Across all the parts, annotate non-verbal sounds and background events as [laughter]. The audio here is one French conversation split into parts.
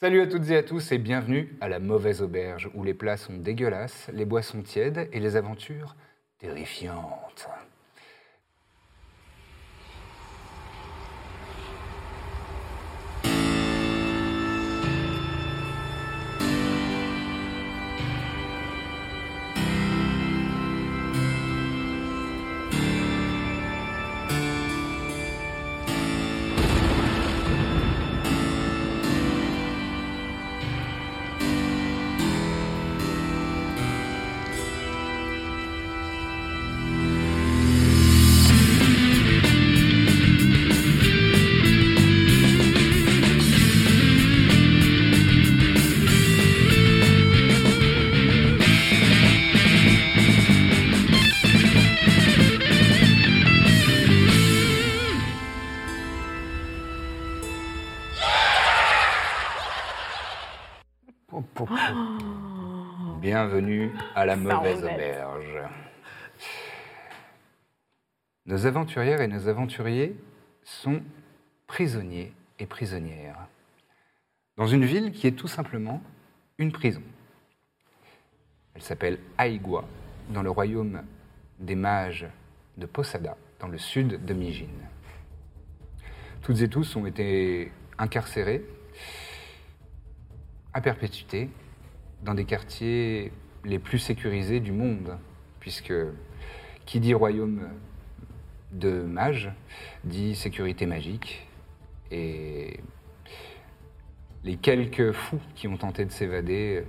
Salut à toutes et à tous et bienvenue à la mauvaise auberge où les plats sont dégueulasses, les boissons tièdes et les aventures terrifiantes. Bienvenue à la mauvaise auberge. Nos aventurières et nos aventuriers sont prisonniers et prisonnières dans une ville qui est tout simplement une prison. Elle s'appelle Aigua, dans le royaume des mages de Posada, dans le sud de Mijin. Toutes et tous ont été incarcérés à perpétuité dans des quartiers les plus sécurisés du monde, puisque qui dit royaume de mages dit sécurité magique, et les quelques fous qui ont tenté de s'évader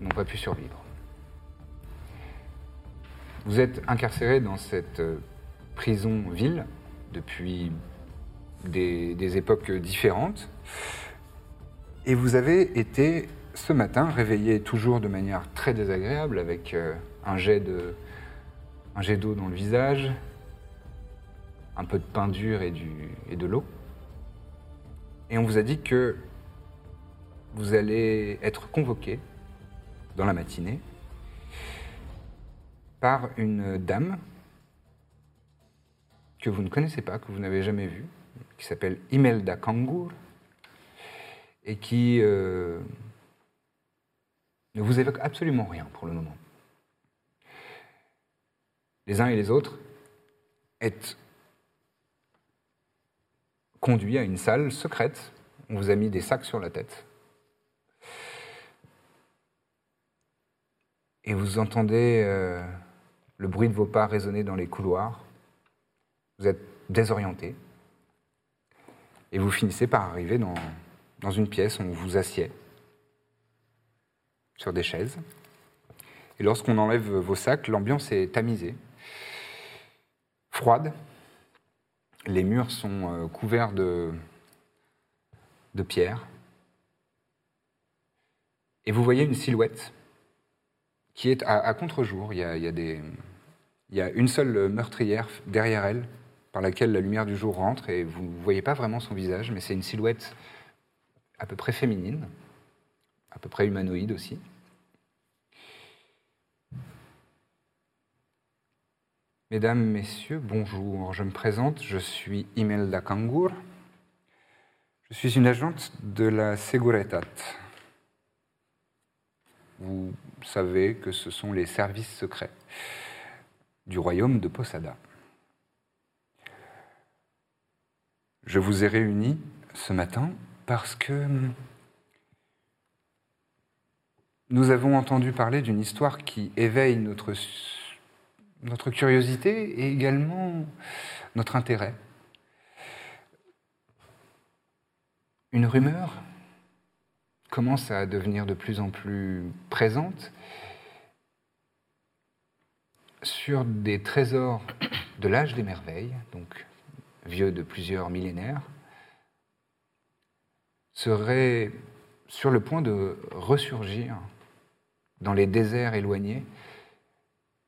n'ont pas pu survivre. Vous êtes incarcéré dans cette prison-ville depuis des, des époques différentes. Et vous avez été ce matin réveillé toujours de manière très désagréable avec euh, un jet jet d'eau dans le visage, un peu de pain dur et, du, et de l'eau. Et on vous a dit que vous allez être convoqué dans la matinée par une dame que vous ne connaissez pas, que vous n'avez jamais vue, qui s'appelle Imelda Kangur et qui euh, ne vous évoque absolument rien pour le moment. Les uns et les autres êtes conduits à une salle secrète. On vous a mis des sacs sur la tête. Et vous entendez euh, le bruit de vos pas résonner dans les couloirs. Vous êtes désorienté. Et vous finissez par arriver dans, dans une pièce on vous assied sur des chaises. Et lorsqu'on enlève vos sacs, l'ambiance est tamisée, froide. Les murs sont euh, couverts de, de pierres. Et vous voyez une silhouette qui est à, contre-jour. Il y a une seule meurtrière derrière elle, par laquelle la lumière du jour rentre, et vous ne voyez pas vraiment son visage, mais c'est une silhouette à peu près féminine, à peu près humanoïde aussi. Mesdames, Messieurs, bonjour. Je me présente, je suis Imelda Kangur. Je suis une agente de la Seguretat. Vous savez que ce sont les services secrets du royaume de Posada. Je vous ai réunis ce matin parce que nous avons entendu parler d'une histoire qui éveille notre, notre curiosité et également notre intérêt. Une rumeur commence à devenir de plus en plus présente sur des trésors de l'âge des merveilles, donc vieux de plusieurs millénaires, serait sur le point de ressurgir dans les déserts éloignés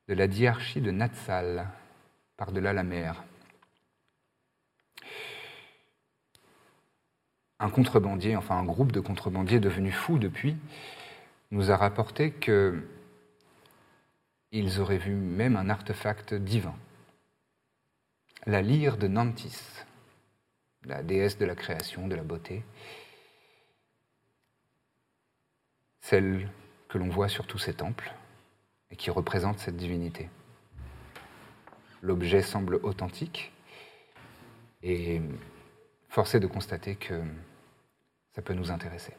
de la diarchie de Natsal, par-delà la mer. Un contrebandier, enfin un groupe de contrebandiers devenu fou depuis, nous a rapporté que ils auraient vu même un artefact divin, la lyre de Nantis, la déesse de la création, de la beauté, celle que l'on voit sur tous ces temples et qui représente cette divinité. L'objet semble authentique et force est de constater que ça peut nous intéresser.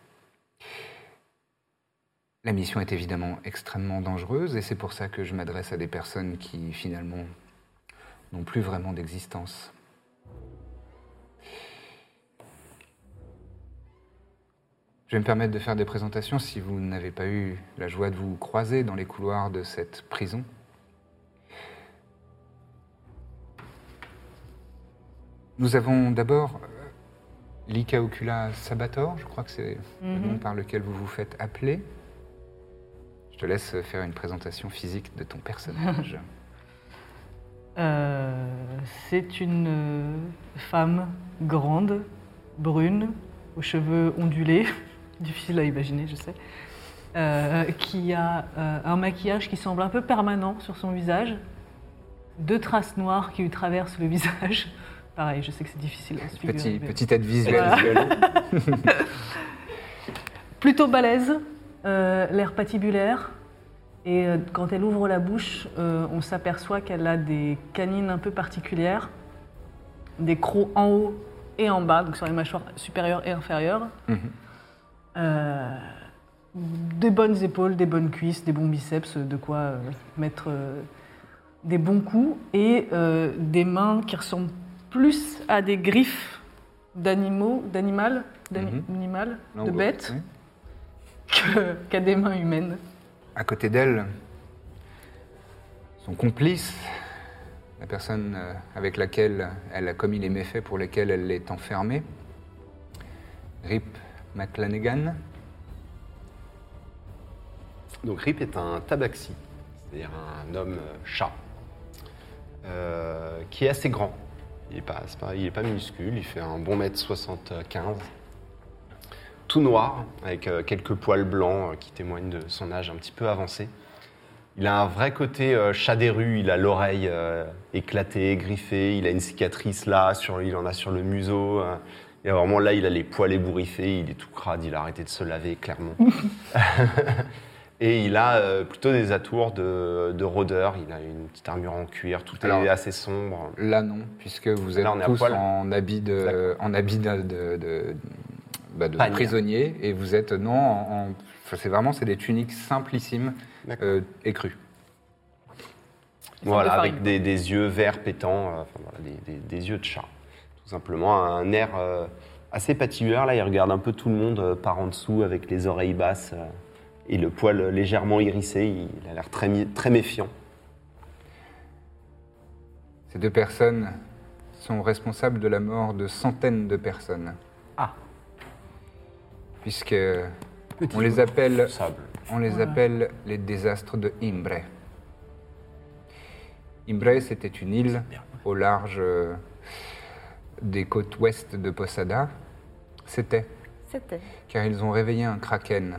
La mission est évidemment extrêmement dangereuse et c'est pour ça que je m'adresse à des personnes qui finalement n'ont plus vraiment d'existence. Je vais me permettre de faire des présentations si vous n'avez pas eu la joie de vous croiser dans les couloirs de cette prison. Nous avons d'abord euh, Lika Ocula Sabator, je crois que c'est le nom par lequel vous vous faites appeler. Je te laisse faire une présentation physique de ton personnage. [laughs] Euh, c'est une euh, femme grande, brune, aux cheveux ondulés, difficile à imaginer, je sais, euh, qui a euh, un maquillage qui semble un peu permanent sur son visage, deux traces noires qui lui traversent le visage. [laughs] Pareil, je sais que c'est difficile à se figurer. Petit, mais- petite aide visuelle. [laughs] plutôt balèze, euh, l'air patibulaire. Et quand elle ouvre la bouche, on s'aperçoit qu'elle a des canines un peu particulières, des crocs en haut et en bas, donc sur les mâchoires supérieures et inférieures. Mhm. Euh, des bonnes épaules, des bonnes cuisses, des bons biceps, de quoi euh, mettre euh, des bons coups, et des mains qui ressemblent plus à des griffes d'animaux, d'animal, d'ani- Mhm. de bêtes, qu'à des mains humaines. À côté d'elle, son complice, la personne avec laquelle elle a commis les méfaits pour lesquels elle est enfermée, Rip McLanegan. Donc Rip est un tabaxi, c'est-à-dire un homme euh, chat, euh, qui est assez grand. Il n'est pas, minuscule, il fait un bon mètre 75. Tout noir, avec euh, quelques poils blancs qui témoignent de son âge un petit peu avancé. Il a un vrai côté chat des rues, il a l'oreille éclatée, griffée, il a une cicatrice là, sur, il en a sur le museau. Et vraiment là, il a les poils ébouriffés, il est tout crade, il a arrêté de se laver, clairement. [laughs] Et il a euh, plutôt des atours de, de rôdeur. Il a une petite armure en cuir, tout Alors- est assez sombre. Là, non, puisque vous êtes Là, on est à tous poil. en habit de, D'accord. en habit de, de- de- bah, de prisonnier et vous êtes non en, en- enfin, c'est vraiment c'est des tuniques simplissimes euh, écrues. Voilà, avec des, des yeux verts pétants, euh, enfin, voilà, des, des- des yeux de chat. Tout simplement, un air euh, assez patibulaire. Là, il regarde un peu tout le monde euh, par en dessous avec les oreilles basses euh, et le poil légèrement hérissé. Il a l'air très, méfiant. Ces deux personnes sont responsables de la mort de centaines de personnes. Ah. Puisque on les appelle Sable. On les appelle les désastres de Imbre. Imbre, c'était une île au large des côtes ouest de Posada. C'était, C'était. car ils ont réveillé un kraken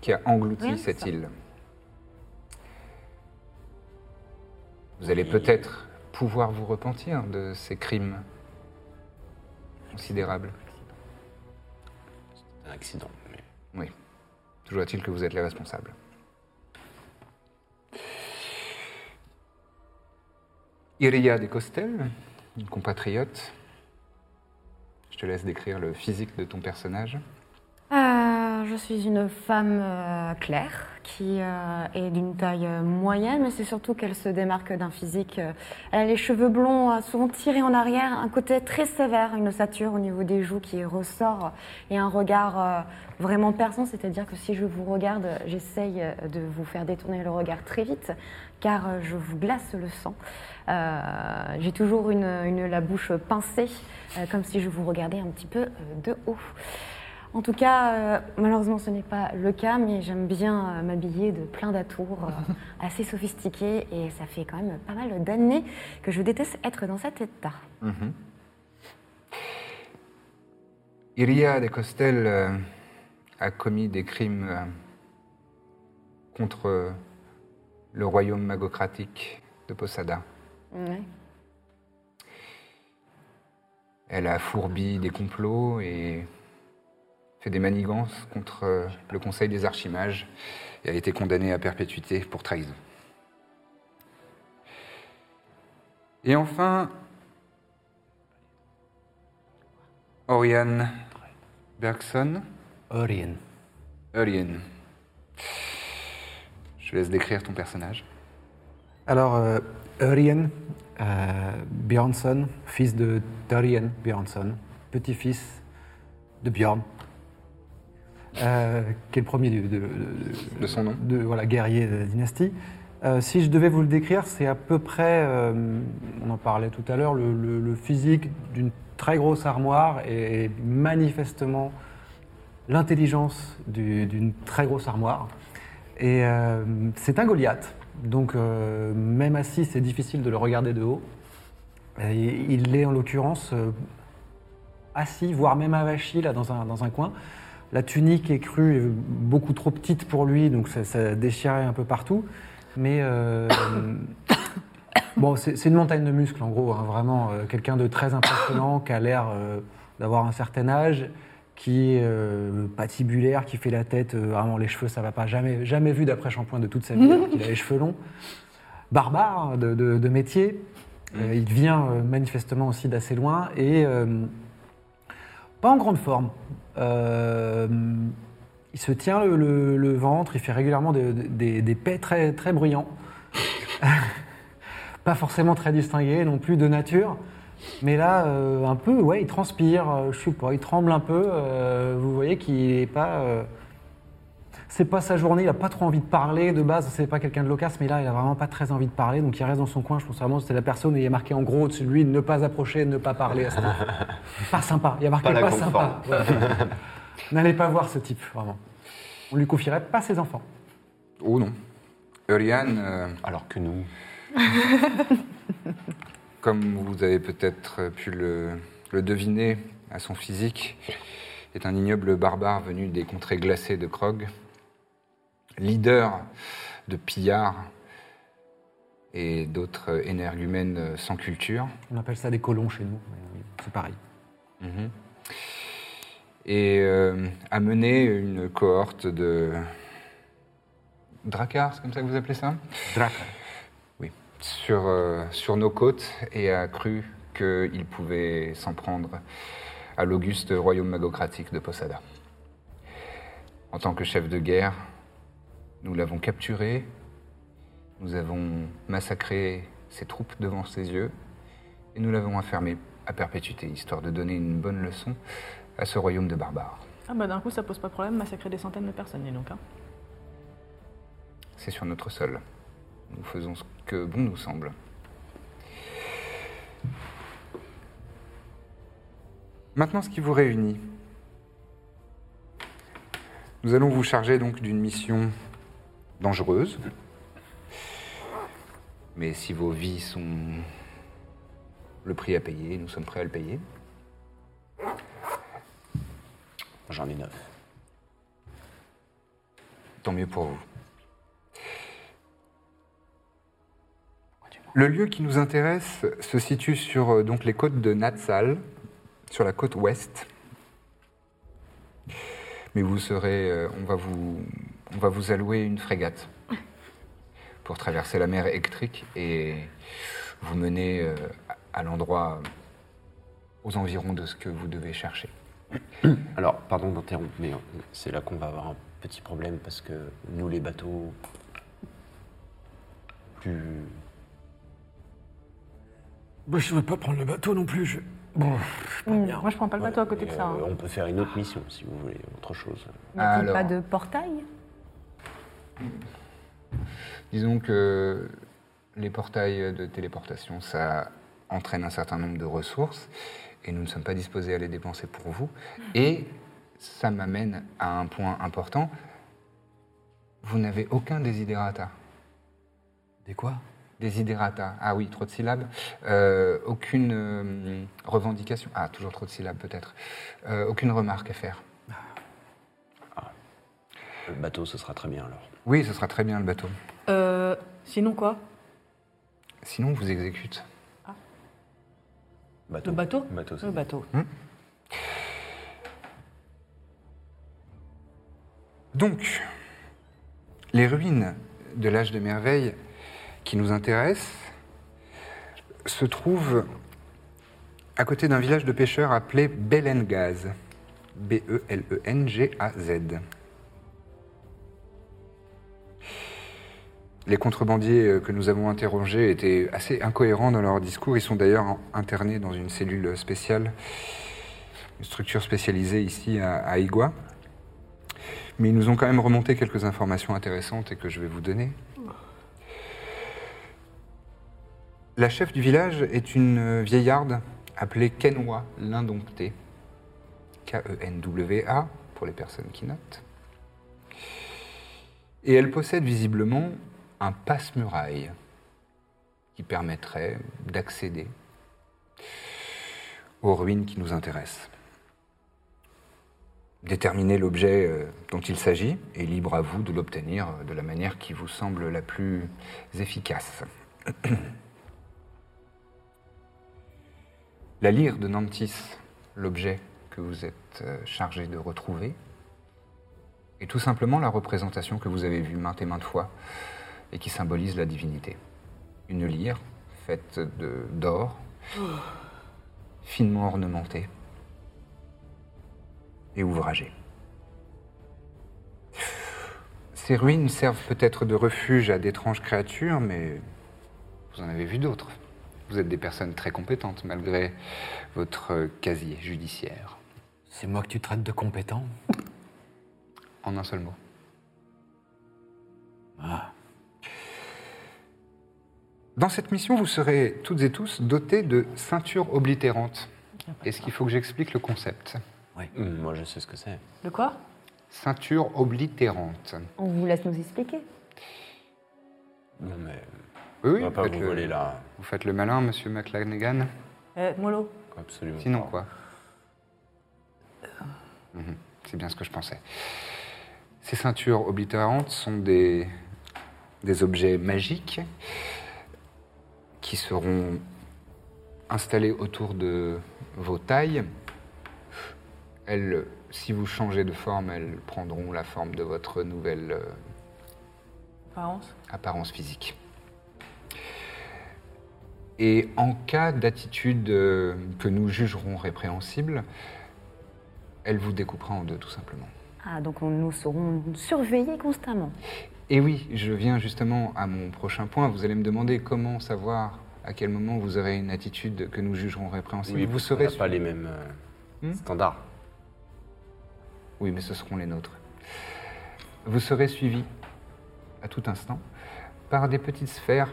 qui a englouti Rien cette ça. île. Vous allez peut-être pouvoir vous repentir de ces crimes considérables. Un accident. mais- Oui. Toujours est-il que vous êtes les responsables. Iria de Costel, une compatriote. Je te laisse décrire le physique de ton personnage. Euh, je suis une femme euh, claire qui euh, est d'une taille moyenne, mais c'est surtout qu'elle se démarque d'un physique. elle a les cheveux blonds souvent tirés en arrière, un côté très sévère, une ossature au niveau des joues qui ressort et un regard vraiment perçant, c'est-à-dire que si je vous regarde, j'essaye de vous faire détourner le regard très vite, car je vous glace le sang. Euh, J'ai toujours la bouche pincée, euh, comme si je vous regardais un petit peu euh, de haut. En tout cas, malheureusement, ce n'est pas le cas, mais j'aime bien m'habiller de plein d'atours assez sophistiqués et ça fait quand même pas mal d'années que je déteste être dans cet état. Mhm. Iria de Costel a commis des crimes contre le royaume magocratique de Posada. Ouais. Elle a fourbi des complots et fait des manigances contre euh, le Conseil des Archimages et a été condamnée à perpétuité pour trahison. Et enfin, Oriane Bergson. Orien. Oriane. Je laisse décrire ton personnage. Alors, euh, Orien euh, Björnsson, fils de Dorien Björnsson, petit-fils de Björn, euh, qui est le premier de, de- de- De son nom. de voilà, guerrier de la dynastie. Euh, si je devais vous le décrire, c'est à peu près, euh, on en parlait tout à l'heure, le, le- le physique d'une très grosse armoire et manifestement l'intelligence du- d'une très grosse armoire. Et c'est un Goliath, donc euh, même assis, c'est difficile de le regarder de haut. Et il est en l'occurrence euh, assis, voire même avachi là dans un, coin. La tunique est crue, est beaucoup trop petite pour lui, donc ça, déchirait un peu partout. Mais euh, [coughs] bon, c'est une montagne de muscles en gros, hein, vraiment quelqu'un de très impressionnant, qui a l'air d'avoir un certain âge, qui est euh, patibulaire, qui fait la tête, euh, vraiment les cheveux, ça va pas, jamais, jamais vu d'après shampoing de toute sa vie, alors qu'il a les cheveux longs. Barbare hein, de, de- de métier, Euh, il vient manifestement aussi d'assez loin et pas en grande forme. Il se tient le, le- le ventre, il fait régulièrement des, des, des pets très, très bruyants. [laughs] pas forcément très distingués non plus de nature. Mais là, euh, un peu, ouais, il transpire, euh, je sais pas, il tremble un peu. euh, vous voyez qu'il est pas. euh, c'est pas sa journée, il a pas trop envie de parler. De base, c'est pas quelqu'un de loquace, mais là, il a vraiment pas très envie de parler. Donc il reste dans son coin. Je pense vraiment que c'était la personne où il y a marqué en gros au-dessus de lui ne pas approcher, ne pas parler. à ce moment. [laughs] pas sympa. Il y a marqué Pas sympa. Ouais. [laughs] N'allez pas voir ce type, vraiment. On lui confierait pas ses enfants. Oh non. Euh, Alors que nous, [laughs] comme vous avez peut-être pu le, le deviner à son physique, est un ignoble barbare venu des contrées glacées de Krog, leader de pillards et d'autres énergumènes sans culture. On appelle ça des colons chez nous. C'est pareil. Mhm. Et euh, a mené une cohorte de dracars, c'est comme ça que vous appelez ça? Oui. Sur, euh, sur nos côtes et a cru qu'il pouvait s'en prendre à l'auguste royaume magocratique de Posada. En tant que chef de guerre, nous l'avons capturé, nous avons massacré ses troupes devant ses yeux et nous l'avons enfermé à perpétuité, histoire de donner une bonne leçon à ce royaume de barbares. Ah bah d'un coup, ça pose pas de problème, massacrer des centaines de personnes, dis donc. Hein. C'est sur notre sol. Nous faisons ce que bon nous semble. Maintenant, ce qui vous réunit. Nous allons vous charger donc d'une mission dangereuse. Mais si vos vies sont le prix à payer, nous sommes prêts à le payer. j'en ai neuf. Tant mieux pour vous. Le lieu qui nous intéresse se situe sur euh, les côtes de Natsal, sur la côte ouest. Mais vous serez, euh, on, va vous, allouer une frégate pour traverser la mer électrique et vous mener euh, à- l'endroit aux environs de ce que vous devez chercher. [coughs] Alors, pardon d'interrompre, mais c'est là qu'on va avoir un petit problème parce que nous, les bateaux plus. Bah, je ne veux pas prendre le bateau non plus. Je... Bon, Mmh, Moi, je prends pas le bateau à côté de ça. euh, hein. on peut faire une autre mission si vous voulez, autre chose. N'y a-t-il Alors. pas de portail? Disons que les portails de téléportation, ça entraîne un certain nombre de ressources et nous ne sommes pas disposés à les dépenser pour vous. Et ça m'amène à un point important. Vous n'avez aucun desiderata. Des quoi? Desiderata. Ah oui, trop de syllabes. Euh, aucune euh, revendication. Ah, toujours trop de syllabes peut-être. Euh, aucune remarque à faire. Le bateau, ce sera très bien alors. Oui, ce sera très bien le bateau. Euh, sinon quoi? Sinon, on vous exécute. Bateau. Le bateau? Bateau, c'est Le bateau. Donc, les ruines de l'âge de merveille qui nous intéressent se trouvent à côté d'un village de pêcheurs appelé Belengaz. B-E-L-E-N-G-A-Z. Les contrebandiers euh, que nous avons interrogés étaient assez incohérents dans leur discours. Ils sont d'ailleurs internés dans une cellule spéciale, une structure spécialisée ici à Igua. Mais ils nous ont quand même remonté quelques informations intéressantes et que je vais vous donner. La chef du village est une vieillarde appelée Kenwa l'Indomptée. K-E-N-W-A pour les personnes qui notent. Et elle possède visiblement un passe-muraille qui permettrait d'accéder aux ruines qui nous intéressent. Déterminer l'objet euh, dont il s'agit et libre à vous de l'obtenir euh, de la manière qui vous semble la plus efficace. [clears throat] La lyre de Nantis, l'objet que vous êtes euh, chargé de retrouver, est tout simplement la représentation que vous avez vue maintes et maintes fois et qui symbolise la divinité. Une lyre faite d'or, finement ornementée et ouvragée. Ces ruines servent peut-être de refuge à d'étranges créatures, mais vous en avez vu d'autres. Vous êtes des personnes très compétentes malgré votre casier judiciaire. C'est moi que tu traites de compétent? En un seul mot. Ah. Dans cette mission, vous serez toutes et tous dotés de ceintures oblitérantes. Est-ce qu'il faut que j'explique le concept? Hum, Moi, je sais ce que c'est. De quoi? Ceinture oblitérante. On vous laisse nous expliquer. Non, mais Oui, on oui, va pas faites vous le- voler là. Vous faites le malin, monsieur McLanegan Eh, Molo Absolument. Sinon pas. quoi Mhm, C'est bien ce que je pensais. Ces ceintures oblitérantes sont des, des objets magiques qui seront installés autour de vos tailles. Elles, si vous changez de forme, elles prendront la forme de votre nouvelle euh, Apparence apparence physique. Et en cas d'attitude euh, que nous jugerons répréhensible, elle vous découpera en deux, tout simplement. Ah, donc on- nous serons surveillés constamment. Et oui, je viens justement à mon prochain point. Vous allez me demander comment savoir à quel moment vous aurez une attitude que nous jugerons répréhensible. Oui, vous serez pas les mêmes euh, Hmm standards. Oui, mais ce seront les nôtres. Vous serez suivi à tout instant par des petites sphères.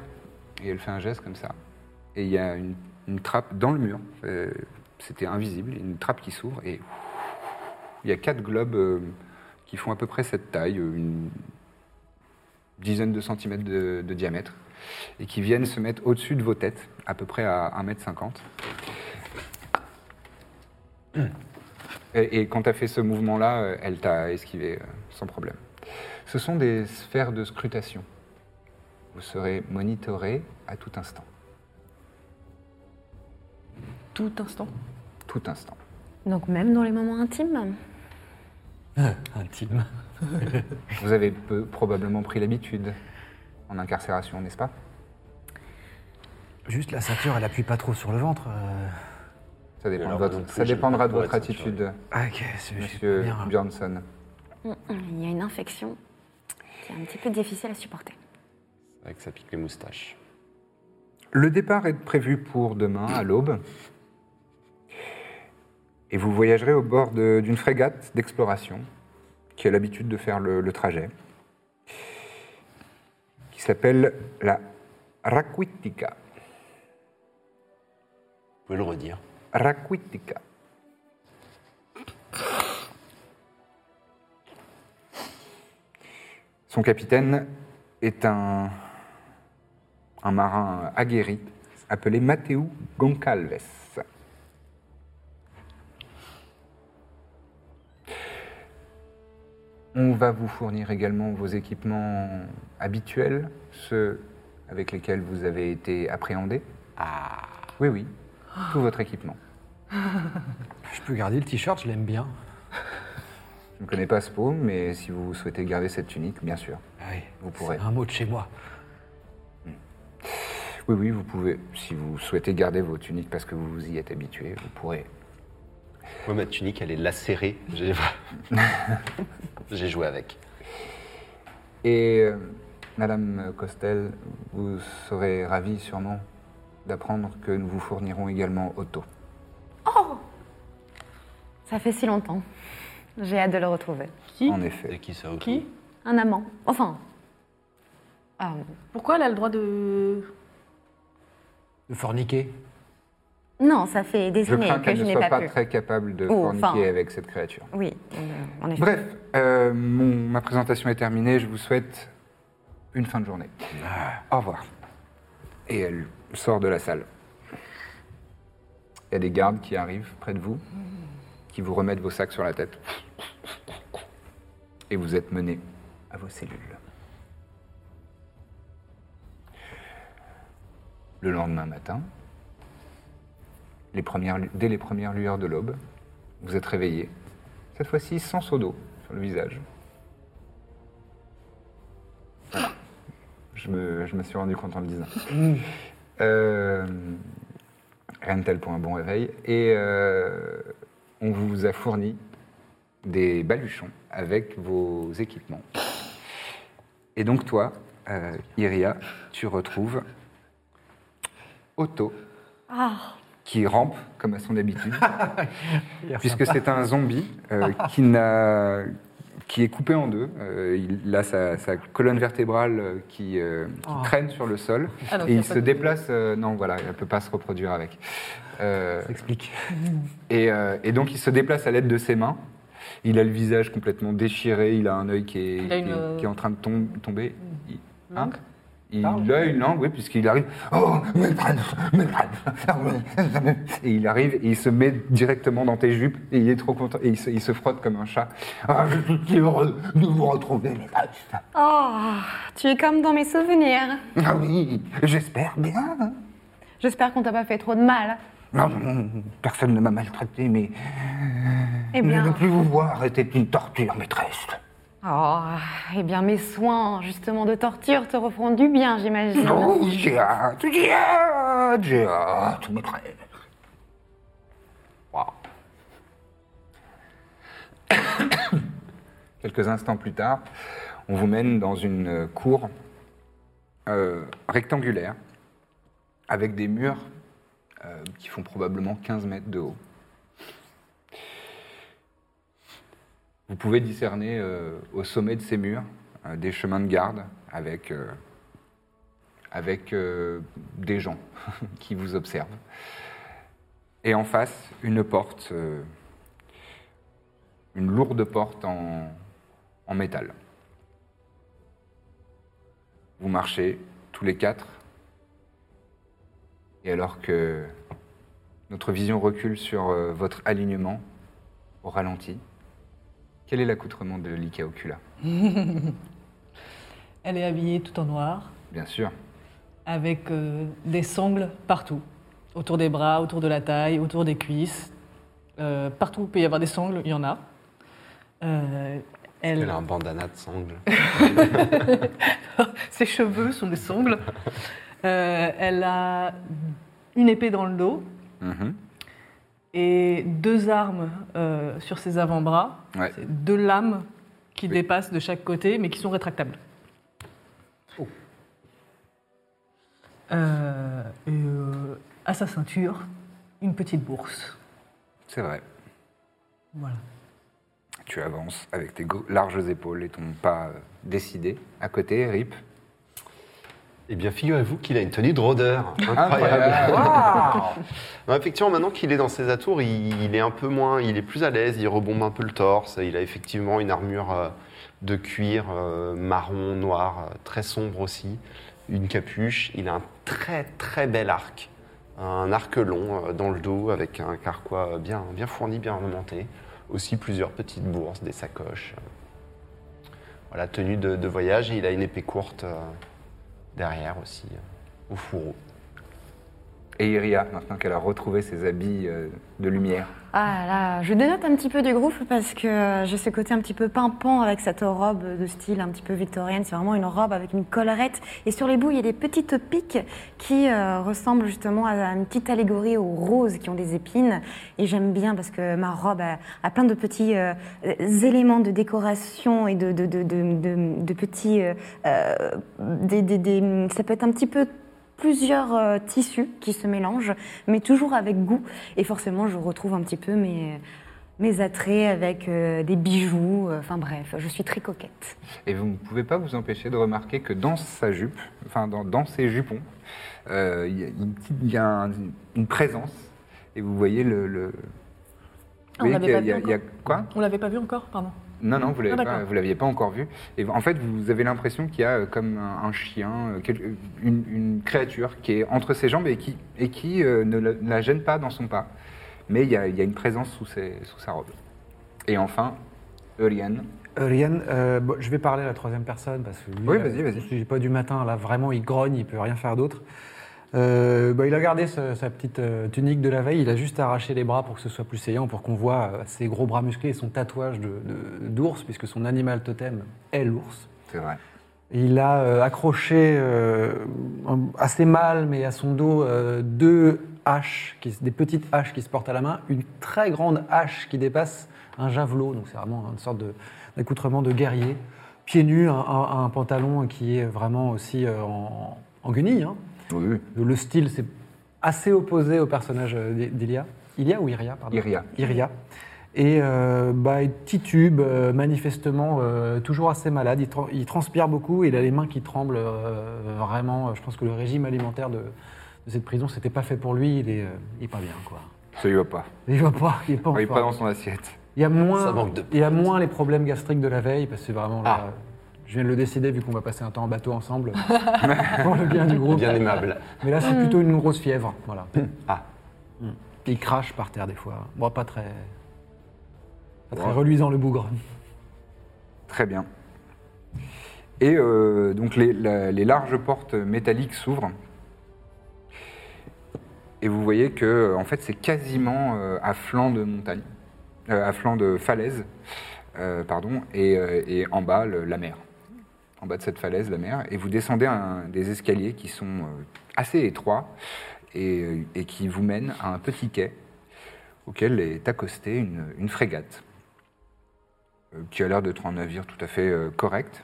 Et elle fait un geste comme ça. Et il y a une, trappe dans le mur. Euh, C'était invisible. Une trappe qui s'ouvre et il y a quatre globes euh, qui font à peu près cette taille, euh, une dizaine de centimètres de, diamètre, et qui viennent se mettre au-dessus de vos têtes, à peu près à 1m50. Et, et quand tu as fait ce mouvement-là, elle t'a esquivé sans problème. Ce sont des sphères de scrutation. Vous serez monitoré à tout instant. Tout instant. Tout instant. Donc même dans les moments intimes Intime. [laughs] Vous avez peu- probablement pris l'habitude en incarcération, n'est-ce pas? Juste la ceinture, elle appuie pas trop sur le ventre. euh. ça, dépend de alors, votre- non plus, ça j'aime dépendra pas de votre être attitude, Ah, ok, c'est- je suis monsieur bien, là. Björnsson. Mm, mm, Il y a une infection qui est un petit peu difficile à supporter. C'est vrai que ça pique les moustaches. Le départ est prévu pour demain à l'aube. Et vous voyagerez au bord d'une frégate d'exploration qui a l'habitude de faire le, trajet, qui s'appelle la Raquitica. Vous pouvez le redire. Raquitica. Son capitaine est un, un marin aguerri appelé Mateu Goncalves. On va vous fournir également vos équipements habituels, ceux avec lesquels vous avez été appréhendé. Ah Oui, oui, tout votre équipement. [laughs] Je peux garder le t-shirt, je l'aime bien. Je ne connais pas ce pot, mais si vous souhaitez garder cette tunique, bien sûr. Ah oui, Vous pourrez. C'est un mot de chez moi. Oui, oui, vous pouvez. Si vous souhaitez garder vos tuniques parce que vous vous y êtes habitué, vous pourrez. Moi, ma tunique, elle est lacérée. J'ai [laughs] J'ai joué avec. Et euh, Madame Costel, vous serez ravie sûrement d'apprendre que nous vous fournirons également Otto. Ça fait si longtemps. J'ai hâte de le retrouver. Qui? En C'est effet. qui ça autour Qui? Un amant. Enfin. euh, Pourquoi elle a le droit de. De forniquer? Non, ça fait des Je années crains que je ne n'ai soit pas, pas pu. très capable de Oh, forniquer enfin. avec cette créature. Oui, euh, en effet. Bref, euh, mon- ma présentation est terminée. Je vous souhaite une fin de journée. Au revoir. Et elle sort de la salle. Il y a des gardes qui arrivent près de vous, qui vous remettent vos sacs sur la tête. Et vous êtes menés à vos cellules. Le lendemain matin, les premières, lu- dès les premières lueurs de l'aube, vous êtes réveillés cette fois-ci sans seau d'eau sur le visage. Voilà. Je me, je me suis rendu compte en le disant. Euh, rien de tel pour un bon réveil. Et euh, on vous a fourni des baluchons avec vos équipements. Et donc toi, euh, Iria, tu retrouves Otto, qui rampe comme à son habitude [laughs] puisque c'est un zombie euh, qui, qui est coupé en deux. Euh, il a sa, sa colonne vertébrale euh, qui, euh, qui Oh. traîne sur le sol Ah, et il se déplace. non, voilà, elle ne peut pas se reproduire avec. Ça explique. et, et donc il se déplace à l'aide de ses mains. Il a le visage complètement déchiré, il a un œil qui est, qui est- qui est en train de tom- tomber. Hein il Parle. a une langue, oui, puisqu'il arrive. Oh. Ah. Et il arrive et il se met directement dans tes jupes et il est trop content et il se, il se frotte comme un chat. Ah, je suis si heureux de vous retrouver, mes. Oh, tu es comme dans mes souvenirs. Ah oui, j'espère bien. J'espère qu'on t'a pas fait trop de mal. Non, non, personne ne m'a maltraité, mais Eh ne bien, plus vous voir était une torture, maîtresse. Oh, eh bien, mes soins, justement, de torture te referont du bien, j'imagine. Oh, j'ai hâte, j'ai hâte, j'ai hâte, maîtresse. Wow. [coughs] Quelques instants plus tard, on vous mène dans une cour euh, rectangulaire avec des murs euh, qui font probablement 15 mètres de haut. Vous pouvez discerner euh, au sommet de ces murs euh, des chemins de garde avec, euh, avec des gens [laughs] qui vous observent. Et en face, une porte, une lourde porte en, en métal. Vous marchez tous les quatre, et alors que notre vision recule sur votre alignement au ralenti, quel est l'accoutrement de l'Ika Ocula [laughs] Elle est habillée tout en noir, Bien sûr. avec euh, des sangles partout. Autour des bras, autour de la taille, autour des cuisses. Euh, partout où il peut y avoir des sangles, il y en a. Euh, elle, Elle a un bandana de sangle. [laughs] Ses cheveux sont des sangles. Euh, elle a une épée dans le dos Mhm. Et deux armes euh, sur ses avant-bras. Ouais. C'est deux lames qui Oui. dépassent de chaque côté, mais qui sont rétractables. Euh, et euh, à sa ceinture, une petite bourse. C'est vrai. Voilà. Tu avances avec tes larges épaules et ton pas euh, décidé. À côté, Rip. Eh bien, figurez-vous qu'il a une tenue de rôdeur. Incroyable. Non, [laughs] effectivement, maintenant qu'il est dans ses atours, il, il est un peu moins, il est plus à l'aise, il rebombe un peu le torse. Il a effectivement une armure euh, de cuir euh, marron, noir, euh, très sombre aussi, une capuche. Il a un très très bel arc, un arc long dans le dos avec un carquois bien, bien fourni, bien ornementé. Aussi plusieurs petites bourses, des sacoches. Voilà, tenue de, de voyage et il a une épée courte derrière aussi, euh, au fourreau. Et Iria, maintenant qu'elle a retrouvé ses habits euh, de lumière. Ah là, je dénote un petit peu du groupe parce que j'ai ce côté un petit peu pimpant avec cette robe de style un petit peu victorienne. C'est vraiment une robe avec une collerette. Et sur les bouts, il y a des petites piques qui euh, ressemblent justement à une petite allégorie aux roses qui ont des épines. Et j'aime bien parce que ma robe a, plein de petits euh, éléments de décoration et de, petits... ça peut être un petit peu plusieurs euh, tissus qui se mélangent, mais toujours avec goût. Et forcément, je retrouve un petit peu mes, mes attraits avec euh, des bijoux. euh, Enfin bref, je suis très coquette. Et vous ne pouvez pas vous empêcher de remarquer que dans sa jupe, enfin dans, dans ses jupons, euh, il y a, une, petite- il y a un- une présence. Et vous voyez le. le- Ah, vous on voyez l'avait qu'il y a- pas il y a- vu il y a- Quoi? On l'avait pas vu encore, pardon. Non, non, vous Ah, ne d'accord. l'aviez pas encore vu. Et en fait, vous avez l'impression qu'il y a euh, comme un, un chien, euh, quel- une, une créature qui est entre ses jambes et qui, et qui euh, ne, la, ne la gêne pas dans son pas. Mais il y a, il y a une présence sous, ses- sous sa robe. Et enfin, Eurian. Rian, euh, bon, je vais parler à la troisième personne parce que lui, Oui, euh, vas-y, vas-y. pas du matin, là vraiment il grogne, il peut rien faire d'autre. Euh, bah, il a gardé sa, sa petite euh, tunique de la veille, il a juste arraché les bras pour que ce soit plus saillant, pour qu'on voit euh, ses gros bras musclés et son tatouage d'ours, puisque son animal totem est l'ours. C'est vrai. Il a accroché assez mal, mais à son dos, deux haches, qui, des petites haches qui se portent à la main, une très grande hache qui dépasse un javelot, donc c'est vraiment une sorte d'accoutrement de guerrier. Pieds nus, un, un- un pantalon qui est vraiment aussi en, en guenille. hein. Oui, Le style, c'est assez opposé au personnage euh, d'I- d'Ilia. Ilia ou Iria pardon Iria. Iria. Et euh, bah, il titube, euh, manifestement euh, toujours assez malade. Il, tra- il transpire beaucoup, il a les mains qui tremblent euh, vraiment. Je pense que le régime alimentaire de, de cette prison, c'était pas fait pour lui. Il est, euh, il est pas bien, quoi. ça lui va pas. Il va pas, il est pas Il est pas dans son assiette. Il y a Ça moins, manque de il y a moins les problèmes gastriques de la veille, parce que c'est vraiment là, Ah. Je viens de le décider vu qu'on va passer un temps en bateau ensemble [laughs] pour le bien du groupe. Bien aimable. Mais là, c'est plutôt une grosse fièvre, voilà. [laughs] Ah. Il crache par terre des fois. Bon, pas très, pas très Ouais. reluisant le bougre. Très bien. Et euh, donc les, la- les larges portes métalliques s'ouvrent. Et vous voyez que en fait c'est quasiment euh, à flanc de montagne, euh, à flanc de falaise, pardon, et, et en bas le- la mer. En bas de cette falaise, la mer, et vous descendez des escaliers qui sont euh, assez étroits et, euh, et qui vous mènent à un petit quai auquel est accostée une, frégate euh, qui a l'air d'être un navire tout à fait correct.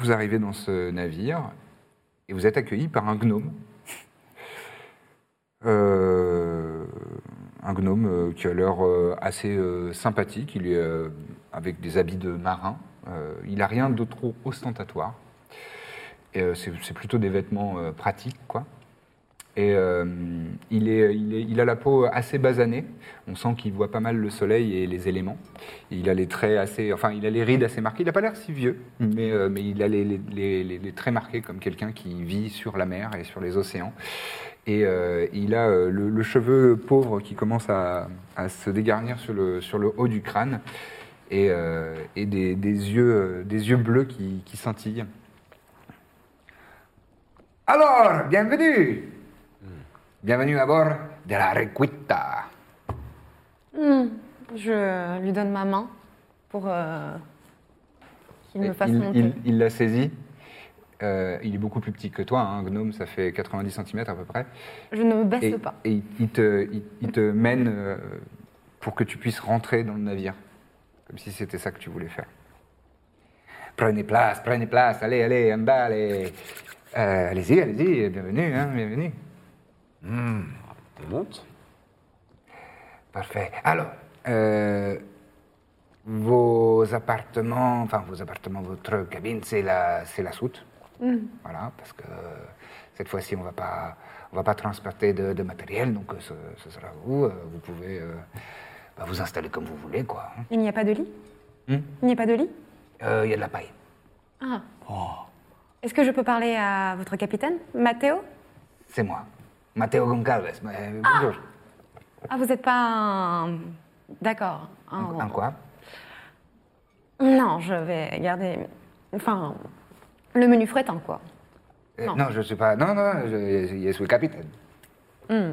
Vous arrivez dans ce navire et vous êtes accueilli par un gnome. Euh, un gnome euh, qui a l'air euh, assez sympathique. Il est avec des habits de marin. Il n'a rien de trop ostentatoire. C'est plutôt des vêtements pratiques, quoi. Et euh, il, a la peau assez basanée. On sent qu'il voit pas mal le soleil et les éléments. Il a les traits assez, enfin, il a les rides assez marquées. Il n'a pas l'air si vieux, mais, euh, il a les, les- traits marqués comme quelqu'un qui vit sur la mer et sur les océans. Et euh, il a le, cheveu pauvre qui commence à, se dégarnir sur le, haut du crâne et, des, yeux, bleus qui scintillent. Alors, bienvenue Bienvenue à bord de la Requita. Je lui donne ma main pour euh, qu'il me fasse il, monter. il- il l'a saisi. Euh, il est beaucoup plus petit que toi, un gnome, ça fait 90 cm à peu près. Je ne me baisse Et, pas. et il, il te, il, il te mène euh, pour que tu puisses rentrer dans le navire. Comme si c'était ça que tu voulais faire. Prenez place, prenez place, allez, allez, andale. Euh, allez-y, allez-y, bienvenue, hein, bienvenue. On monte Parfait. Alors, euh, vos appartements, enfin vos appartements, votre cabine, c'est la, c'est la soute. Voilà, parce que cette fois-ci, on va pas, on va pas transporter de, de matériel, donc euh, ce, ce sera vous. Euh, Vous pouvez euh, bah, vous installer comme vous voulez, quoi. Il n'y a pas de lit? Hmm Il n'y a pas de lit? Euh, Il y a de la paille. Ah. Est-ce que je peux parler à votre capitaine, Matteo? C'est moi, Matteo Goncalves. mais, bonjour. Ah, vous n'êtes pas un... D'accord. Un, un quoi? Non, je vais garder... Enfin, le menu frétant, quoi? Euh, Non. non, je suis pas. Non, non, je, je suis le capitaine. Hmm.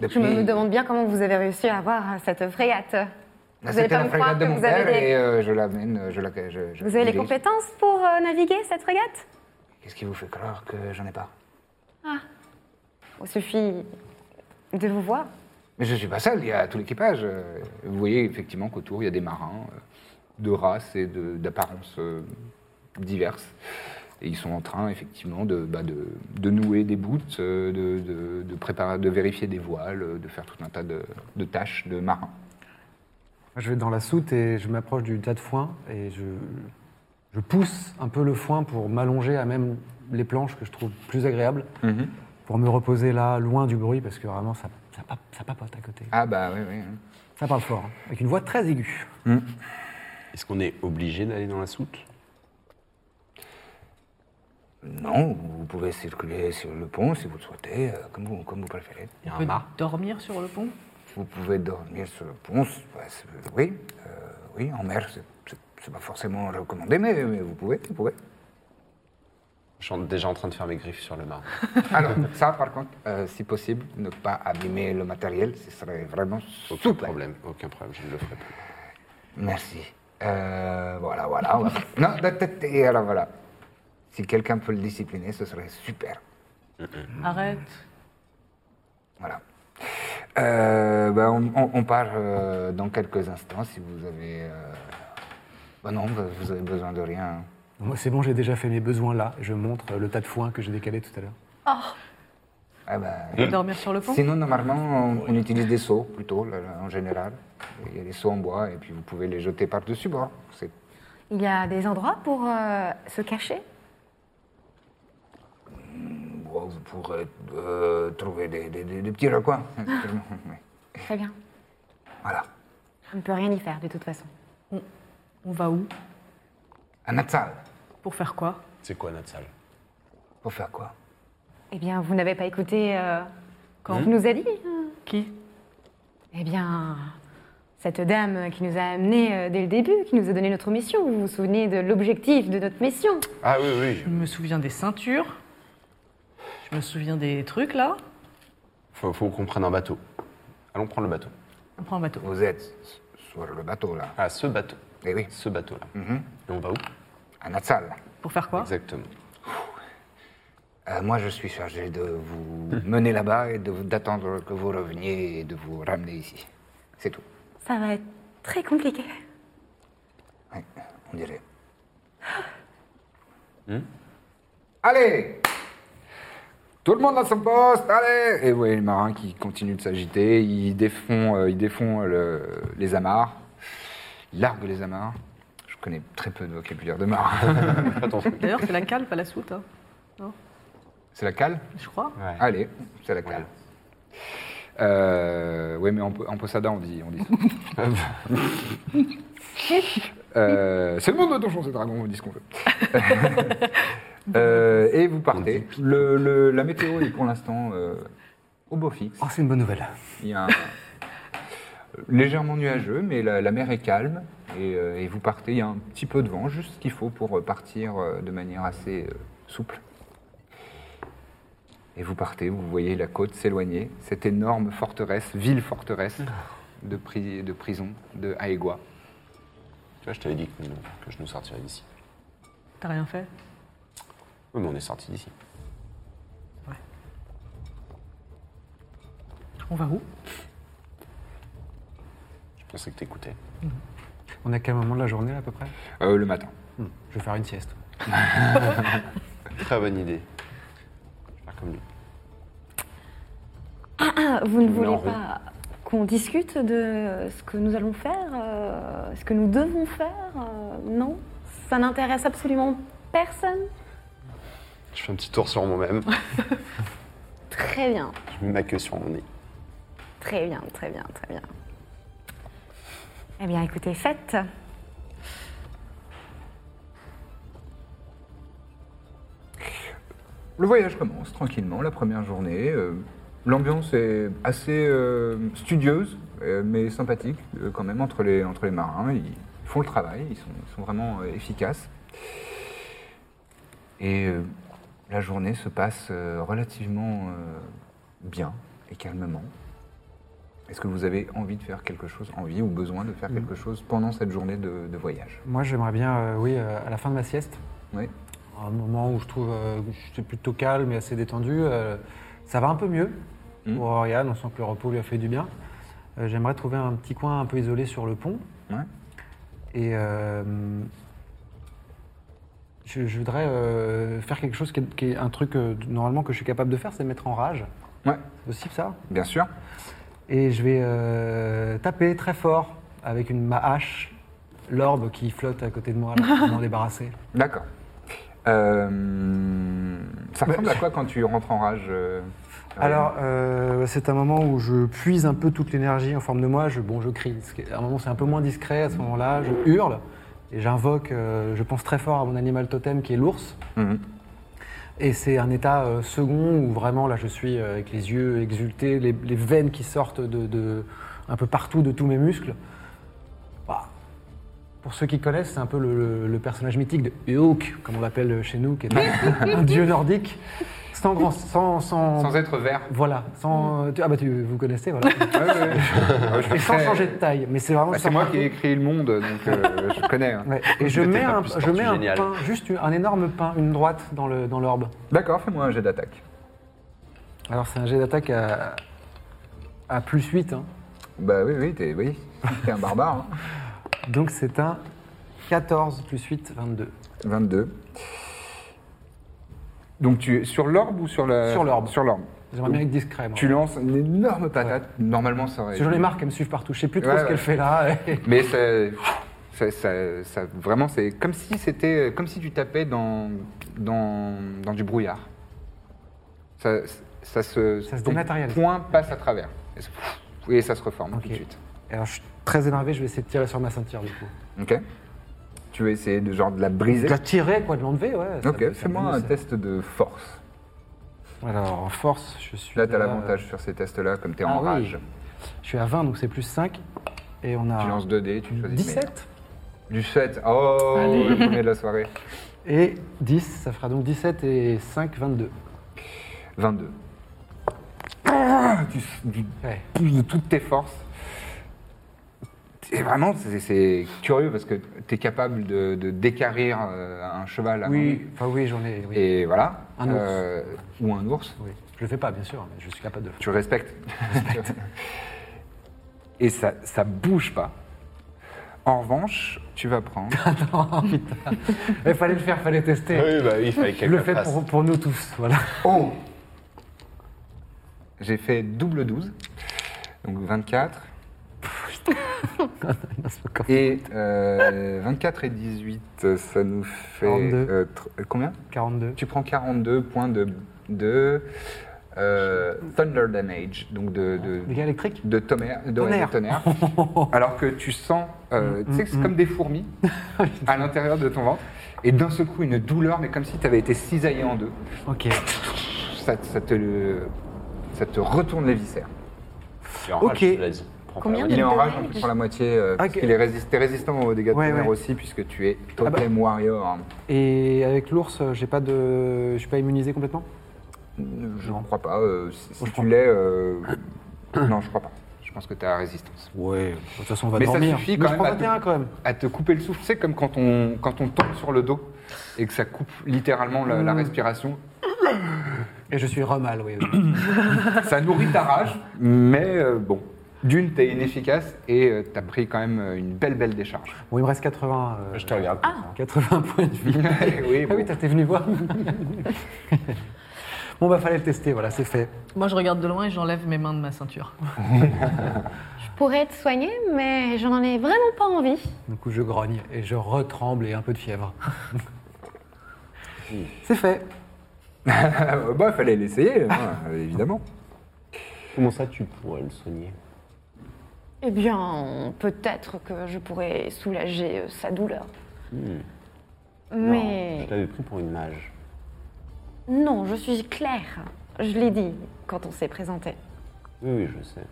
Je me demande bien comment vous avez réussi à avoir cette frégate. Ah, Vous allez C'était pas me croire que vous avez des- et euh, je l'amène, je la. Je, je Vous avez les compétences pour euh, naviguer cette frégate? Qu'est-ce qui vous fait croire que j'en ai pas? Il suffit de vous voir. Mais je suis pas seul, il y a tout l'équipage. Euh, Vous voyez effectivement qu'autour, il y a des marins euh, de races et d'apparences euh, diverses. Et ils sont en train, effectivement, de, bah, de, de nouer des bouts, de, de, de préparer, de vérifier des voiles, de faire tout un tas de, de tâches de marins. Je vais dans la soute et je m'approche du tas de foin et je, je pousse un peu le foin pour m'allonger à même les planches que je trouve plus agréables, pour me reposer là, loin du bruit, parce que vraiment ça, ça, ça papote à côté. Ah bah oui, oui. Ça parle fort, hein, avec une voix très aiguë. Est-ce qu'on est obligé d'aller dans la soute? Non, vous pouvez circuler sur le pont si vous le souhaitez, euh, comme vous, comme vous préférez. Il y a On un peut mât dormir sur le pont? Vous pouvez dormir sur le pont, c'est- ouais, c'est- oui, euh, oui, en mer, c'est- c'est c'est pas forcément recommandé, mais, mais vous pouvez, vous pouvez. Je suis déjà en train de faire mes griffes sur le mât. [laughs] Alors, ça, par contre, euh, si possible, ne pas abîmer le matériel, ce serait vraiment Aucun super. problème, aucun problème, je ne le ferai plus. Merci. Euh, voilà, voilà. [laughs] non, et alors voilà. Si quelqu'un peut le discipliner, ce serait super. Arrête. Voilà. Euh, ben, on, on- on part euh, dans quelques instants si vous avez. euh, ben non, vous vous avez besoin de rien. Moi, c'est bon, j'ai déjà fait mes besoins là. Je montre le tas de foin que j'ai décalé tout à l'heure. Ah ben, dormir sur le pont Sinon, normalement, on, on utilise des seaux plutôt, là, là, en général. Il y a des seaux en bois et puis vous pouvez les jeter par-dessus bord. Il y a des endroits pour euh, se cacher? Bon, vous pourrez euh, trouver des, des- des- des petits recoins. [laughs] Très bien. Voilà. On ne peut rien y faire, de toute façon. On va où? À Natsal. Pour faire quoi? C'est quoi notre salle Pour faire quoi? Eh bien, vous n'avez pas écouté euh, quand Hein on nous a dit euh, Qui? Eh bien, cette dame qui nous a amenés euh, dès le début, qui nous a donné notre mission. Vous vous souvenez de l'objectif de notre mission? Ah oui, oui, Je me souviens des ceintures. Je me souviens des trucs là. faut, faut qu'on prenne un bateau. Allons prendre le bateau. On prend un bateau. Vous êtes sur le bateau, là. Ah, ce bateau. Eh oui, Ce bateau-là. Mhm. Et on va où? À Natsal. Pour faire quoi? Exactement. Euh, moi, je suis chargé de vous [laughs] mener là-bas et d'attendre que vous reveniez et de vous ramener ici. C'est tout. Ça va être très compliqué. Oui, on dirait. [gasps] Allez Tout le monde à son poste, allez Et vous voyez les marins qui continuent de s'agiter, ils défont, euh, ils défont le- les amarres, ils larguent les amarres. Je connais très peu de vocabulaire de [laughs] truc. D'ailleurs, c'est la cale, pas la soute. hein. C'est la cale? Je crois. Ouais. Allez, c'est la cale. Euh, oui, mais en, en Posada, on dit, on dit ça. [laughs] Euh, c'est le monde de Donjons et Dragons, on dit ce qu'on veut. [laughs] Euh, et vous partez. Le, le- la météo est pour l'instant euh, au beau fixe. Oh, c'est une bonne nouvelle. Il y a un- légèrement nuageux, mais la, la mer est calme. Et, euh, et vous partez, il y a un petit peu de vent, juste ce qu'il faut pour euh, partir euh, de manière assez euh, souple. Et vous partez, vous voyez la côte s'éloigner, cette énorme forteresse, ville-forteresse, de, pri- de prison de Aegua. Tu vois, je t'avais dit que, nous- que je nous sortirais d'ici. T'as rien fait? Oui, mais on est sorti d'ici. On va où? Je pensais que t'écoutais. On est à quel moment de la journée à peu près? Euh, le matin. Hmm, Je vais faire une sieste. [laughs] Très bonne idée. Je vais faire comme lui. Ah, vous ne voulez pas qu'on discute de ce que nous allons faire, euh, ce que nous devons faire euh, Non? Ça n'intéresse absolument personne? Je fais un petit tour sur moi-même. [laughs] Très bien, Je mets ma queue sur mon nez. très bien, très bien, très bien. Eh bien, écoutez, faites. Le voyage commence tranquillement, la première journée. euh, L'ambiance est assez euh, studieuse, euh, mais sympathique quand même entre les, entre les marins. Ils font le travail, ils sont, vraiment efficaces. Et la journée se passe relativement bien et calmement. Est-ce que vous avez envie de faire quelque chose, envie ou besoin de faire quelque chose pendant cette journée de, de voyage Moi, j'aimerais bien, euh, oui, euh, à la fin de ma sieste, Oui. un moment où je trouve euh, que je suis plutôt calme et assez détendu, ça va un peu mieux Mm. pour Oriane, on sent que le repos lui a fait du bien. J'aimerais trouver un petit coin un peu isolé sur le pont. Ouais. Et je, je voudrais faire quelque chose qui est, qui est un truc normalement que je suis capable de faire, c'est mettre en rage. Ouais, C'est possible ça? Bien sûr. Et je vais euh, taper très fort avec une, ma hache l'orbe qui flotte à côté de moi, là, [laughs] pour m'en débarrasser. D'accord. Euh, ça ressemble à quoi quand tu rentres en rage euh, Alors, euh, c'est un moment où je puise un peu toute l'énergie en forme de moi. Je, bon, je crie. À un moment, c'est un peu moins discret. À ce moment-là, je hurle et j'invoque. euh, je pense très fort à mon animal totem qui est l'ours. Mhm. Et c'est un état euh, second où vraiment, là, je suis euh, avec les yeux exultés, les, les veines qui sortent de, de- un peu partout de tous mes muscles. Bah, Pour ceux qui connaissent, c'est un peu le, le- le personnage mythique de Eok, comme on l'appelle chez nous, qui est un, un dieu nordique, sans grand, sans, sans, Sans être vert. voilà, sans tu- ah bah tu vous connaissez voilà, Ouais, ouais, ouais. [laughs] Je et sans changer de taille, mais c'est vraiment Bah, c'est moi qui ai écrit le monde, donc euh, je connais. hein. Ouais. Et je mets, un, je mets un pain, juste un énorme pain, une droite dans le dans l'orbe. D'accord, fais-moi un jet d'attaque. Alors c'est un jet d'attaque à, à plus 8, hein. Bah oui, oui, t'es oui. T'es un barbare. hein. [laughs] donc c'est un 14 plus 8, 22. 22. Donc tu es sur l'orbe ou sur la... Sur l'orbe. Sur l'orbe. J'aimerais bien être discret. Moi. Tu lances une énorme patate. Normalement, ça aurait... Que j'en ai marre qu'elle me suive partout. Je sais plus trop Ouais, ce qu'elle fait là. [laughs] Mais ça, ça, ça- ça- vraiment, c'est comme si c'était, comme si tu tapais dans, dans, dans du brouillard. Ça, ça se, Ça se dématérialise. point passe à travers. Et, ça- se reforme tout de suite. Alors je suis très énervé, je vais essayer de tirer sur ma ceinture du coup. Ok. Tu veux essayer de genre de la briser? De la tirer, quoi, de l'enlever, ouais. ça- Ok. ça Fais-moi un ça- test de force. Alors en force, je suis. Là, tu as à- l'avantage sur ces tests-là, comme tu es Ah en oui. rage. Je suis à 20, donc c'est plus 5. Et on a Tu lances 2 dés, tu choisis le 17 meilleur. Du 7. Oh, Allez. le premier de la soirée. [laughs] et 10, ça fera donc 17 et 5, 22. 22. Ah, tu, tu Ouais. pousses de toutes tes forces. Et vraiment, c'est- c'est curieux parce que tu es capable de, de décarrir euh, un cheval à Oui, enfin oui, j'en ai. Oui. Et voilà. Un ours. Euh, ou un ours. Oui. Je le fais pas, bien sûr, mais je suis capable de le Tu respectes. [laughs] Et ça, ça bouge pas. En revanche, tu vas prendre. [laughs] faire. Oh, putain. Il fallait le faire, fallait tester. Oui, bah oui, il fallait le le fais fasse. pour, pour nous tous, voilà. Oh J'ai fait double 12. Donc 24. Et euh, 24 et 18, ça nous fait. 42. euh, tr- combien? 42. Tu prends 42 points de, de euh, Thunder Damage, donc de, de, Dégâts électriques? de tonnerre. de- ouais, de Tonnerre. [laughs] alors que tu sens, euh, tu sais que c'est comme des fourmis [laughs] à l'intérieur de ton ventre. Et d'un seul coup, une douleur, mais comme si tu avais été cisaillé en deux. Ok. Ça, ça te, ça te retourne les viscères. Ok. Te pas la Il est en rage, donc tu prends la moitié, euh, parce Ok. qu'il est résist- t'es résistant aux dégâts de Ouais, tonnerre ouais. aussi, puisque tu es Ah bah. Totem Warrior. Et avec l'ours, euh, j'ai pas de. Je suis pas immunisé complètement? Je ne crois pas. euh, si si je tu crois l'es. euh, non, je crois pas. Je pense que tu as résistance. Ouais, de toute façon, on va Mais ça dormir. suffit Mais quand je même prends à te- 21 quand même. À te couper le souffle, c'est comme quand on, quand on tombe sur le dos et que ça coupe littéralement la, la respiration. Et je suis remal, oui. oui. [coughs] Ça nourrit ta rage, mais euh, bon. D'une, t'es inefficace et euh, t'as pris quand même euh, une belle, belle décharge. bon, il me reste 80. euh, Je te regarde. 80 points de vie. [laughs] oui, Ah oui, t'es venu voir. [laughs] bon, bah, fallait le tester, voilà, c'est fait. Moi, je regarde de loin et j'enlève mes mains de ma ceinture. [laughs] Je pourrais te soigner, mais je n'en ai vraiment pas envie. Du coup, je grogne et je retremble et un peu de fièvre. c'est fait. bah, fallait l'essayer, hein, évidemment. Comment ça, tu pourrais le soigner? Eh bien, peut-être que je pourrais soulager euh, sa douleur. Non, Mais je l'avais pris pour une mage. non, je suis Claire. Je l'ai dit quand on s'est présenté. Oui, oui, je sais.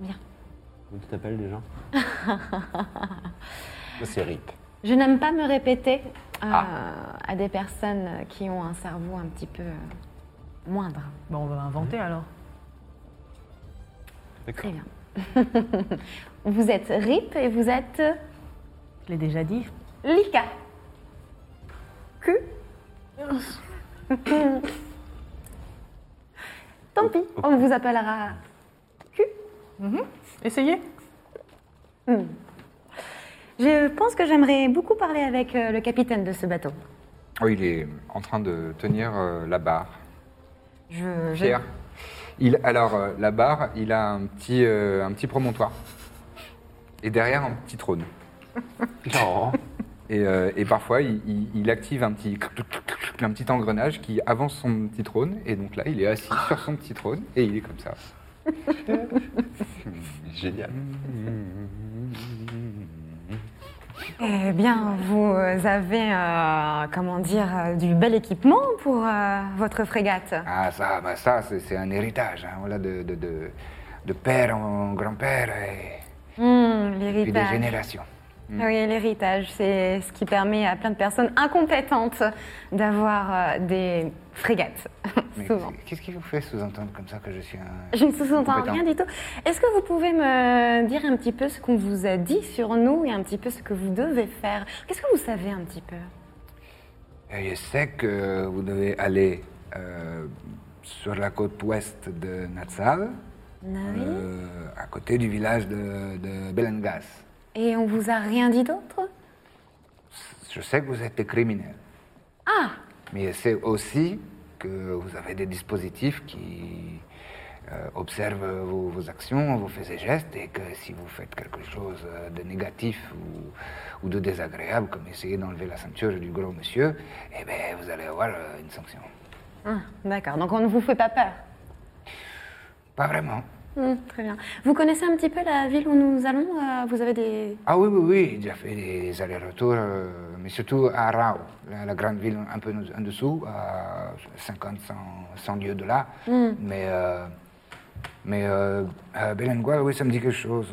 Bien. Comment tu t'appelles déjà? [laughs] Moi, c'est Rip. Je n'aime pas me répéter euh, Ah. à des personnes qui ont un cerveau un petit peu euh, moindre. Bon, on va inventer alors. Très bien. [laughs] vous êtes Rip et vous êtes Je l'ai déjà dit. Lika. Q. [laughs] Tant pis, on vous appellera Q. Essayez. Je pense que j'aimerais beaucoup parler avec euh, le capitaine de ce bateau. Oh, il est en train de tenir euh, la barre. Je, je- Pierre. Il, alors, euh, la barre, il a un petit, euh, un petit promontoire. Et derrière, un petit trône. [laughs] Non. Et, euh, et parfois, il, il- il active un petit, un petit engrenage qui avance son petit trône. Et donc là, il est assis sur son petit trône et il est comme ça. [laughs] Génial. Eh bien, vous avez, euh, comment dire, euh, du bel équipement pour euh, votre frégate. Ah, ça, bah, ça c'est un héritage. hein, voilà, de, de, de, de père en grand-père et Hmm, puis des l'héritage. Générations. Oui, l'héritage, c'est ce qui permet à plein de personnes incompétentes d'avoir euh, des frégates, [laughs] souvent. qu'est-ce qui vous fait sous-entendre comme ça que je suis un... Je ne sous-entends rien du tout. Est-ce que vous pouvez me dire un petit peu ce qu'on vous a dit sur nous et un petit peu ce que vous devez faire? Qu'est-ce que vous savez un petit peu? Et Je sais que vous devez aller euh, sur la côte ouest de Natsal, Oui? euh, à côté du village de, de Belengas. Et on vous a rien dit d'autre? Je sais que vous êtes des criminels, Ah! Mais sais aussi que vous avez des dispositifs qui euh, observent vos, vos actions, vos faits et gestes, et que si vous faites quelque chose euh, de négatif ou, ou de désagréable, comme essayer d'enlever la ceinture du gros monsieur, eh bien, vous allez avoir euh, une sanction. Ah, D'accord, donc on ne vous fait pas peur? Pas vraiment. Hmm, Très bien. Vous connaissez un petit peu la ville où nous allons Euh, Vous avez des... Ah oui, oui, oui, j'ai fait des allers-retours, euh, mais surtout à Rao, la, la grande ville un peu en dessous, à 50, 100, 100 lieues de là. Mais, euh, mais euh, euh, Belengual, oui, ça me dit quelque chose.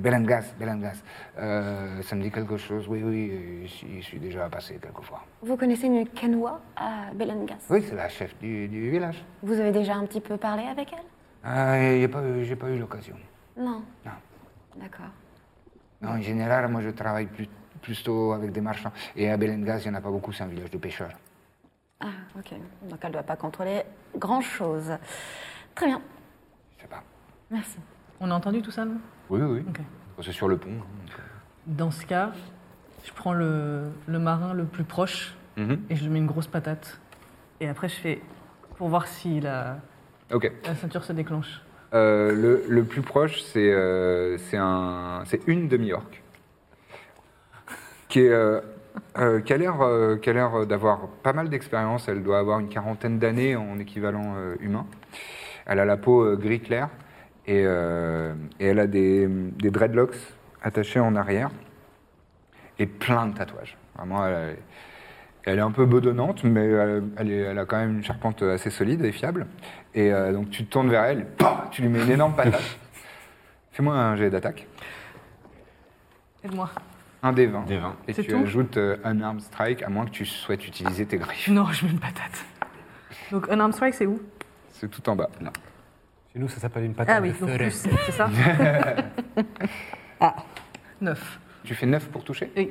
Belengas, Belengas, euh, ça me dit quelque chose, oui, oui, j'y j'y suis déjà passé quelques fois. Vous connaissez une canoa à Belengas? Oui, c'est la chef du, du village. Vous avez déjà un petit peu parlé avec elle? Ah, et j'ai pas, eu- j'ai pas eu l'occasion. Non. Non. D'accord. Non, en général, moi, je travaille plus, plutôt avec des marchands. Et à Belengas, il n'y en a pas beaucoup, c'est un village de pêcheurs. Ah, ok. Donc elle ne doit pas contrôler grand-chose. Très bien. Je sais pas. Merci. On a entendu tout ça, non Oui, oui. Ok. C'est sur le pont. hein, donc, Dans ce cas, je prends le, le marin le plus proche euh. Mhm. et je lui mets une grosse patate. Et après, je fais pour voir si la, Ok. la ceinture se déclenche. Euh, le, le plus proche, c'est euh, c'est un, c'est une demi-orque qui, est, euh, euh, qui a l'air euh, qui a l'air d'avoir pas mal d'expérience. Elle doit avoir une quarantaine d'années en équivalent humain. Elle a la peau gris clair et, et elle a des, des dreadlocks attachés en arrière et plein de tatouages. Vraiment, elle, est- elle est un peu bedonnante, mais elle, est- elle a quand même une charpente assez solide et fiable. Et euh, donc tu te tournes vers elle, pam, tu lui mets une énorme patate. [laughs] Fais-moi un jet d'attaque. Aide-moi. Un des 20. Des 20. Et C'est tu tout ajoutes euh, un arm strike, à moins que tu souhaites utiliser tes griffes. Non, je mets une patate. Donc un arm strike, c'est où? C'est tout en bas, là. Chez nous, ça s'appelle une patate Ah oui, de donc plus, c'est ça? [laughs] Ah, 9. Tu fais 9 pour toucher? Oui.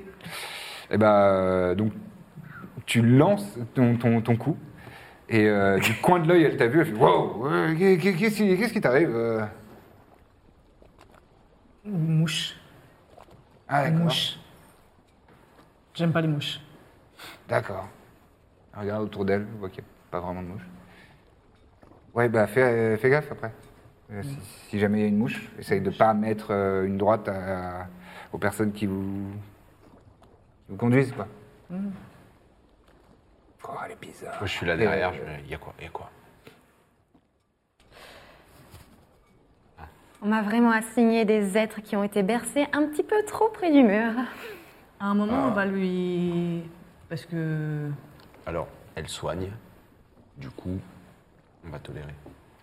Et ben, donc, tu lances ton, ton, ton coup. Et euh, du coin de l'œil, elle t'a vu, elle fait Wow, euh, qu'est- qu'est- qu'est-ce qui qu'est-ce qui t'arrive euh? Mouche. Ah, d'accord. Mouche. J'aime pas les mouches. D'accord. Regarde autour d'elle, elle voit qu'il n'y a pas vraiment de mouche. Ouais, bah fais, fais gaffe après. Euh, si, si jamais il y a une mouche, essaye de pas mettre euh, une droite à- aux personnes qui vous, qui vous conduisent, quoi. Oh, elle est bizarre. Moi, je suis là derrière. Il y a quoi Il y a quoi On m'a vraiment assigné des êtres qui ont été bercés un petit peu trop près du mur. À un moment, on va lui. Parce que. Alors, elle soigne. Du coup, on va tolérer.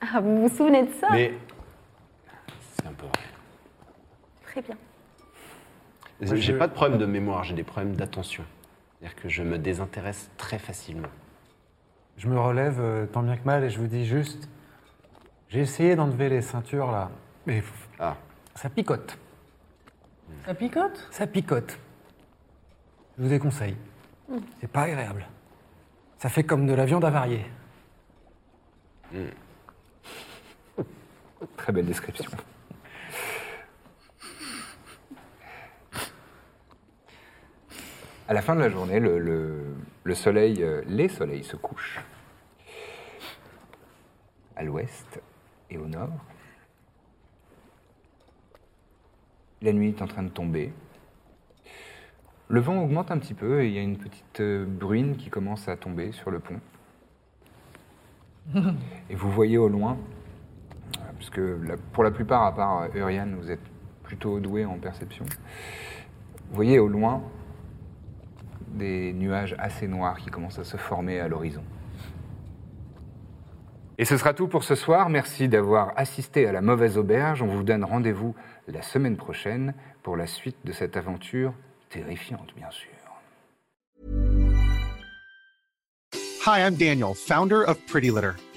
Ah, vous vous souvenez de ça? Mais c'est un peu vrai. Très bien. J'ai je- pas de problème de mémoire, j'ai des problèmes d'attention. C'est-à-dire que je me désintéresse très facilement. Je me relève euh, tant bien que mal et je vous dis juste j'ai essayé d'enlever les ceintures là, mais Ah, ça picote. Ça picote? Ça picote. Je vous déconseille. C'est pas agréable. Ça fait comme de la viande avariée. Très belle description. À la fin de la journée, le, le- le soleil, euh, les soleils se couchent. À l'ouest et au nord. La nuit est en train de tomber. Le vent augmente un petit peu et il y a une petite euh, bruine qui commence à tomber sur le pont. [laughs] Et vous voyez au loin parce que pour la plupart, à part euh, Urian, vous êtes plutôt doué en perception. Vous voyez au loin des nuages assez noirs qui commencent à se former à l'horizon. Et ce sera tout pour ce soir. Merci d'avoir assisté à la mauvaise auberge. On vous donne rendez-vous la semaine prochaine pour la suite de cette aventure terrifiante, bien sûr. Hi, I'm Daniel, founder of Pretty Litter.